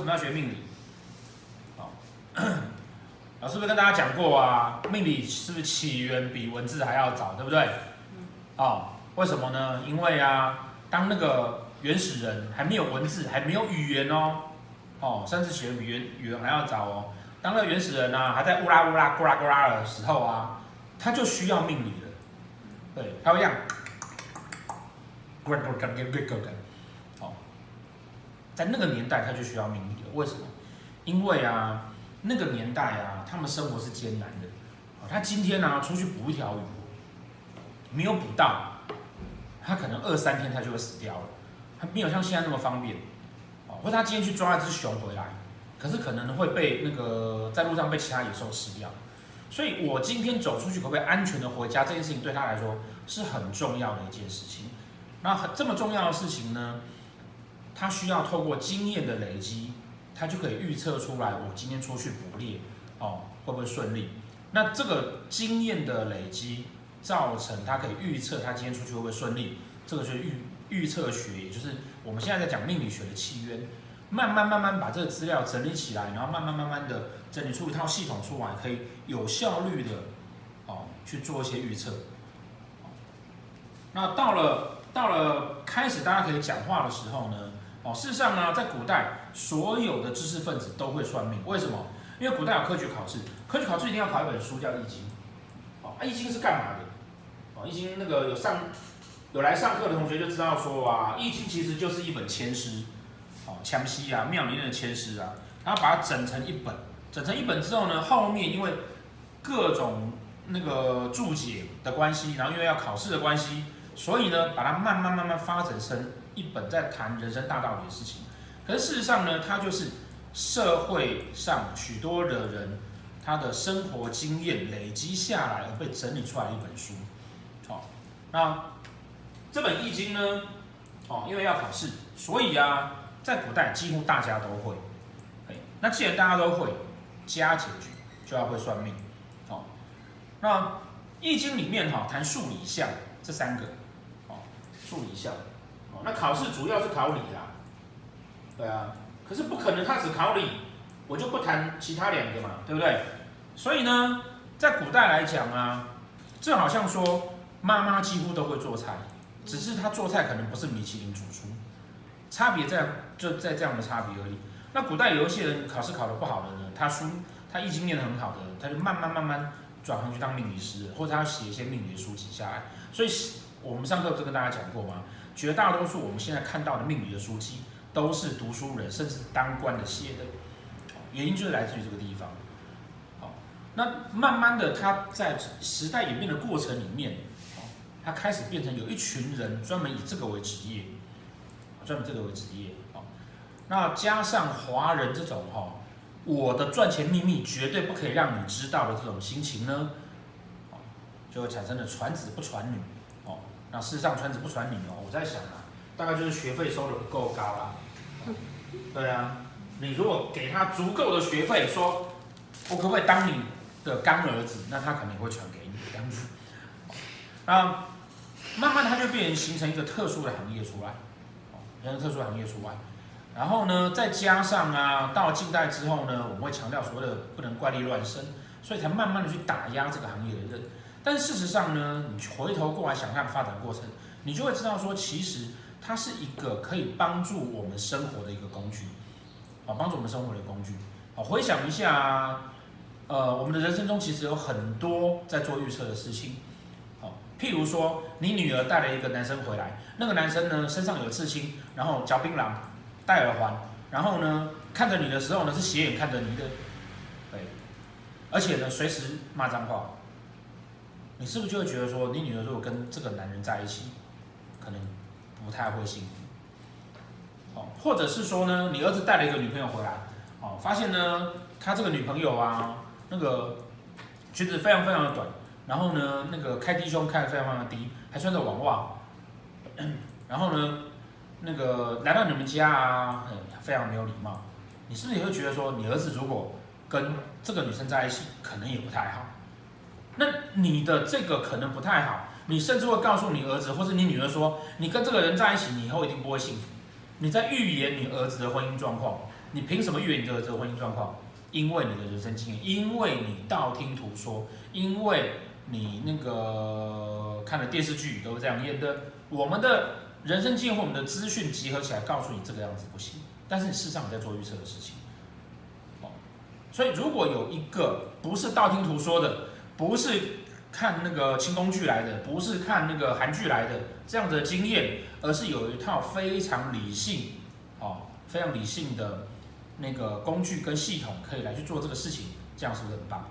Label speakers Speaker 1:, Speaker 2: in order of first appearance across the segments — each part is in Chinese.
Speaker 1: 什么要学命理？好，老师不是跟大家讲过啊，命理是不是起源比文字还要早，对不对？哦，为什么呢？因为啊，当那个原始人还没有文字，还没有语言哦，哦，甚至起源比原语言还要早哦。当那个原始人啊还在乌拉乌拉咕啦咕啦的时候啊，他就需要命理了。对，他会这样。哦，在那个年代他就需要命理了。为什么？因为啊，那个年代啊，他们生活是艰难的。他今天呢、出去捕一条鱼，没有捕到，他可能二三天他就会死掉了。他没有像现在那么方便。哦，或者他今天去抓一只熊回来。可是可能会被那个在路上被其他野兽吃掉，所以我今天走出去可不可以安全的回家？这件事情对他来说是很重要的一件事情。那很这么重要的事情呢，他需要透过经验的累积，他就可以预测出来我今天出去捕猎哦会不会顺利？那这个经验的累积造成他可以预测他今天出去会不会顺利，这个就是预预测学，也就是我们现在在讲命理学的契约。慢慢慢慢把这个资料整理起来，然后慢慢慢慢的整理出一套系统出来，可以有效率的哦去做一些预测。那到了到了开始大家可以讲话的时候呢，哦，事实上呢，在古代所有的知识分子都会算命，为什么？因为古代有科举考试，科举考试一定要考一本书叫《易经》。哦，《易经》是干嘛的？哦，《易经》那个有上有来上课的同学就知道说啊，《易经》其实就是一本签诗。哦强西啊，庙里面的签诗啊，然后把它整成一本，整成一本之后呢，后面因为各种那个注解的关系，然后因为要考试的关系，所以呢，把它慢慢慢慢发展成一本在谈人生大道理的事情。可是事实上呢，它就是社会上许多的人他的生活经验累积下来而被整理出来的一本书。好，那这本易经呢，哦，因为要考试，所以啊。在古代，几乎大家都会。那既然大家都会，加减去就要会算命。好，那《易经》里面哈谈数理象这三个，哦，数理象。那考试主要是考理啦。对啊，可是不可能他只考理，我就不谈其他两个嘛，对不对？所以呢，在古代来讲啊，这好像说妈妈几乎都会做菜，只是她做菜可能不是米其林主厨。差别在就在这样的差别而已。那古代有一些人考试考得不好的呢，他书他易经念得很好的，他就慢慢慢慢转行去当命理师，或者他要写一些命理的书籍下来。所以我们上课就跟大家讲过吗，绝大多数我们现在看到的命理的书籍都是读书人甚至当官的写的，原因就是来自于这个地方。好，那慢慢的他在时代演变的过程里面，他开始变成有一群人专门以这个为职业。专门这个为职业，那加上华人这种哈，我的赚钱秘密绝对不可以让你知道的这种心情呢，就会产生了传子不传女，那事实上传子不传女哦，我在想啊，大概就是学费收的不够高啦，对啊，你如果给他足够的学费，说我可不可以当你的干儿子，那他可能会传给你这样子，啊，慢慢他就变成形成一个特殊的行业出来。人特殊行业除外，然后呢，再加上啊，到近代之后呢，我们会强调所谓的不能怪力乱神，所以才慢慢的去打压这个行业的人。但事实上呢，你回头过来想看发展过程，你就会知道说，其实它是一个可以帮助我们生活的一个工具，啊，帮助我们生活的工具。好，回想一下，呃，我们的人生中其实有很多在做预测的事情。譬如说，你女儿带了一个男生回来，那个男生呢，身上有刺青，然后嚼槟榔，戴耳环，然后呢，看着你的时候呢，是斜眼看着你的，对，而且呢，随时骂脏话，你是不是就会觉得说，你女儿如果跟这个男人在一起，可能不太会幸福？哦，或者是说呢，你儿子带了一个女朋友回来，哦，发现呢，他这个女朋友啊，那个裙子非常非常的短。然后呢，那个开低胸开的非常非常的低，还穿着网袜。然后呢，那个来到你们家啊，非常没有礼貌。你是不是也会觉得说，你儿子如果跟这个女生在一起，可能也不太好？那你的这个可能不太好，你甚至会告诉你儿子或是你女儿说，你跟这个人在一起，你以后一定不会幸福。你在预言你儿子的婚姻状况，你凭什么预言你的儿子的婚姻状况？因为你的人生经验，因为你道听途说，因为你那个看的电视剧都是这样演的。我们的人生经验或我们的资讯集合起来，告诉你这个样子不行。但是你事实上你在做预测的事情。所以如果有一个不是道听途说的，不是。看那个轻工剧来的，不是看那个韩剧来的这样的经验，而是有一套非常理性，哦，非常理性的那个工具跟系统可以来去做这个事情，这样是不是很棒？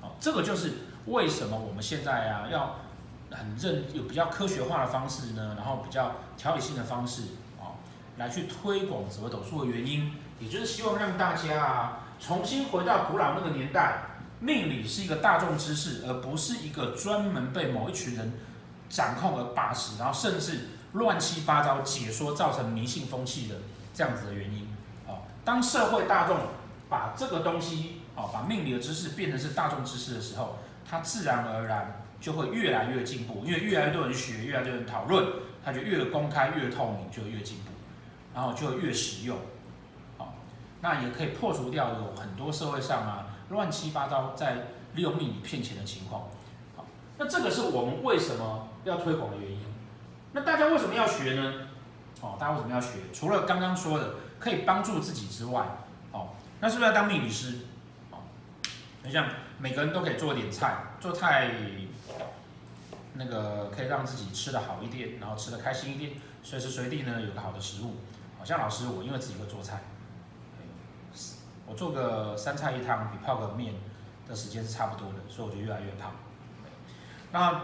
Speaker 1: 哦，这个就是为什么我们现在啊要很认有比较科学化的方式呢，然后比较条理性的方式，哦，来去推广紫微斗数的原因，也就是希望让大家啊重新回到古老那个年代。命理是一个大众知识，而不是一个专门被某一群人掌控而把持，然后甚至乱七八糟解说，造成迷信风气的这样子的原因。哦，当社会大众把这个东西，哦，把命理的知识变成是大众知识的时候，它自然而然就会越来越进步，因为越来越多人学，越来越多人讨论，它就越公开、越透明，就越进步，然后就越实用。好，那也可以破除掉有很多社会上啊。乱七八糟在利用命理骗钱的情况，好，那这个是我们为什么要推广的原因。那大家为什么要学呢？哦，大家为什么要学？除了刚刚说的可以帮助自己之外，哦，那是不是要当命理师？哦，你像每个人都可以做点菜，做菜那个可以让自己吃得好一点，然后吃得开心一点，随时随地呢有个好的食物。好像老师我因为自己会做菜。我做个三菜一汤比泡个面的时间是差不多的，所以我就越来越胖。那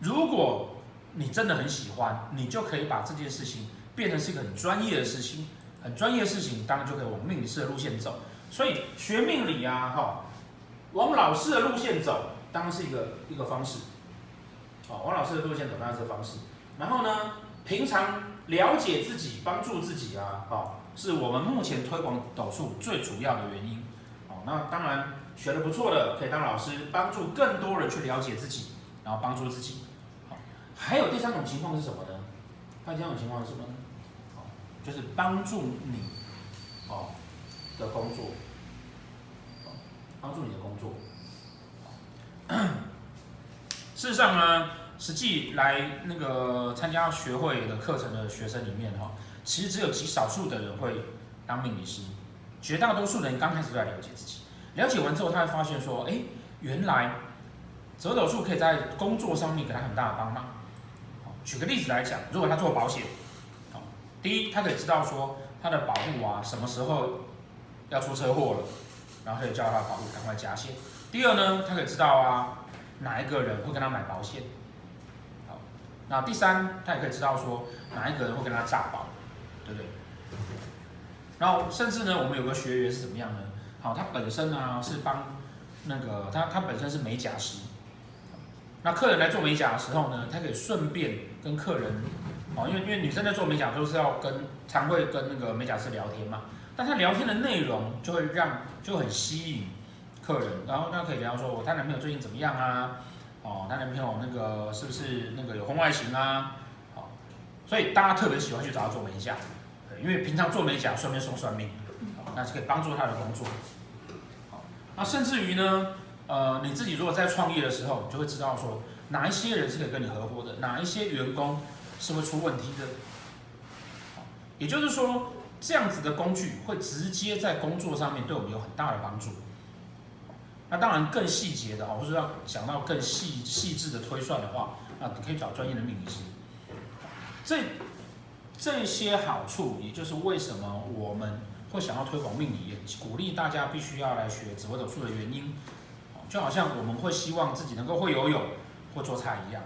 Speaker 1: 如果你真的很喜欢，你就可以把这件事情变成是一个很专业的事情，很专业的事情，当然就可以往命理师的路线走。所以学命理啊，哈，往老师的路线走，当然是一个一个方式。哦，往老师的路线走，当然是个方式。然后呢，平常了解自己，帮助自己啊，哈。是我们目前推广斗数最主要的原因。哦，那当然学得不错的可以当老师，帮助更多人去了解自己，然后帮助自己。好，还有第三种情况是什么呢？还有第三种情况是什么呢？好，就是帮助你哦的工作，帮助你的工作。事实上呢，实际来那个参加学会的课程的学生里面哈。其实只有极少数的人会当命理师，绝大多数人刚开始都在了解自己，了解完之后，他会发现说，哎，原来折斗数可以在工作上面给他很大的帮忙。举个例子来讲，如果他做保险，好第一，他可以知道说他的保户啊什么时候要出车祸了，然后可以叫他的保户赶快加险。第二呢，他可以知道啊哪一个人会跟他买保险。那第三，他也可以知道说哪一个人会跟他诈保。对不对？然后甚至呢，我们有个学员是怎么样呢？好，他本身呢是帮那个他他本身是美甲师，那客人来做美甲的时候呢，他可以顺便跟客人，哦，因为因为女生在做美甲都是要跟常会跟那个美甲师聊天嘛，但他聊天的内容就会让就很吸引客人，然后他可以聊说，我他男朋友最近怎么样啊？哦，他男朋友那个是不是那个有婚外情啊？好所以大家特别喜欢去找他做美甲，因为平常做美甲顺便送算命，那是可以帮助他的工作。好，那甚至于呢，呃，你自己如果在创业的时候，你就会知道说哪一些人是可以跟你合伙的，哪一些员工是会出问题的。也就是说，这样子的工具会直接在工作上面对我们有很大的帮助。那当然更细节的，或者要想到更细细致的推算的话，那你可以找专业的命理师。这这些好处，也就是为什么我们会想要推广命理，也鼓励大家必须要来学紫微斗数的原因。就好像我们会希望自己能够会游泳、会做菜一样。